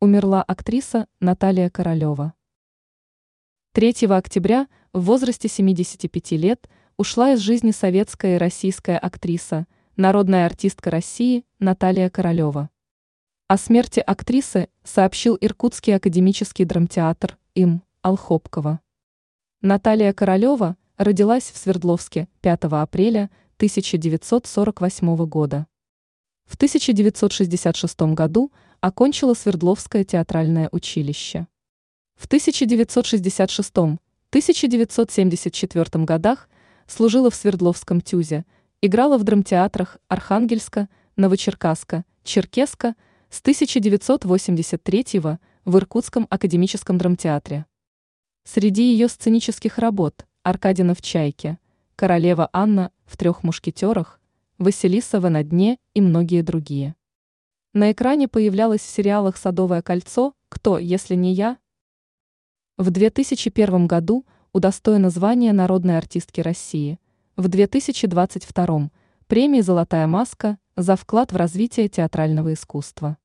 Умерла актриса Наталья Королева. 3 октября в возрасте 75 лет ушла из жизни советская и российская актриса, народная артистка России Наталья Королева. О смерти актрисы сообщил Иркутский академический драмтеатр им Алхопкова. Наталья Королева родилась в Свердловске 5 апреля 1948 года. В 1966 году окончила Свердловское театральное училище. В 1966-1974 годах служила в Свердловском ТЮЗе, играла в драмтеатрах Архангельска, Новочеркасска, Черкесска, с 1983 в Иркутском академическом драмтеатре. Среди ее сценических работ Аркадина в «Чайке», Королева Анна в «Трех мушкетерах», Василисова на дне и многие другие. На экране появлялась в сериалах «Садовое кольцо», «Кто, если не я?». В 2001 году удостоена звания народной артистки России. В 2022 премии «Золотая маска» за вклад в развитие театрального искусства.